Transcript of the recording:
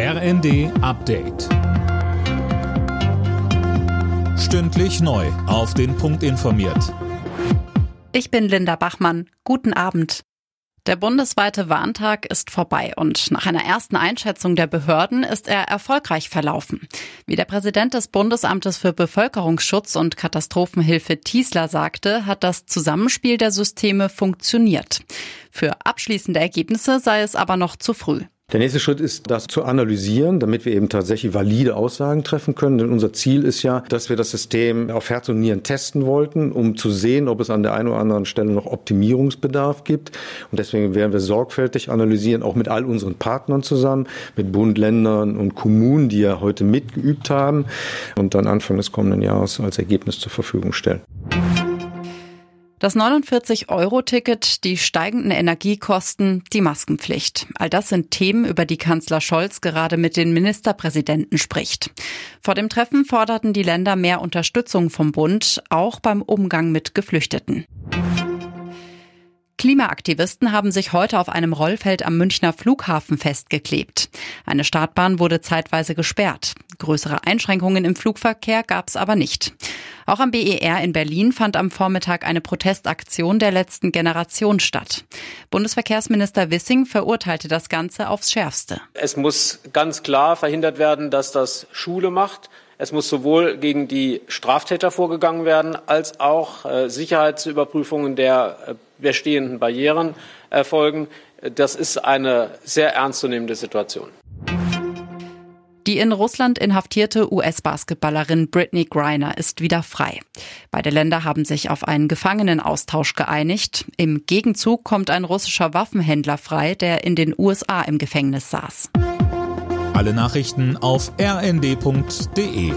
RND Update. Stündlich neu. Auf den Punkt informiert. Ich bin Linda Bachmann. Guten Abend. Der bundesweite Warntag ist vorbei und nach einer ersten Einschätzung der Behörden ist er erfolgreich verlaufen. Wie der Präsident des Bundesamtes für Bevölkerungsschutz und Katastrophenhilfe Tiesler sagte, hat das Zusammenspiel der Systeme funktioniert. Für abschließende Ergebnisse sei es aber noch zu früh. Der nächste Schritt ist, das zu analysieren, damit wir eben tatsächlich valide Aussagen treffen können. Denn unser Ziel ist ja, dass wir das System auf Herz und Nieren testen wollten, um zu sehen, ob es an der einen oder anderen Stelle noch Optimierungsbedarf gibt. Und deswegen werden wir sorgfältig analysieren, auch mit all unseren Partnern zusammen, mit Bund, Ländern und Kommunen, die ja heute mitgeübt haben und dann Anfang des kommenden Jahres als Ergebnis zur Verfügung stellen. Das 49-Euro-Ticket, die steigenden Energiekosten, die Maskenpflicht. All das sind Themen, über die Kanzler Scholz gerade mit den Ministerpräsidenten spricht. Vor dem Treffen forderten die Länder mehr Unterstützung vom Bund, auch beim Umgang mit Geflüchteten. Klimaaktivisten haben sich heute auf einem Rollfeld am Münchner Flughafen festgeklebt. Eine Startbahn wurde zeitweise gesperrt. Größere Einschränkungen im Flugverkehr gab es aber nicht. Auch am BER in Berlin fand am Vormittag eine Protestaktion der letzten Generation statt. Bundesverkehrsminister Wissing verurteilte das Ganze aufs Schärfste. Es muss ganz klar verhindert werden, dass das Schule macht. Es muss sowohl gegen die Straftäter vorgegangen werden, als auch äh, Sicherheitsüberprüfungen der äh, bestehenden Barrieren erfolgen. Das ist eine sehr ernstzunehmende Situation. Die in Russland inhaftierte US-Basketballerin Britney Griner ist wieder frei. Beide Länder haben sich auf einen Gefangenenaustausch geeinigt. Im Gegenzug kommt ein russischer Waffenhändler frei, der in den USA im Gefängnis saß. Alle Nachrichten auf rnd.de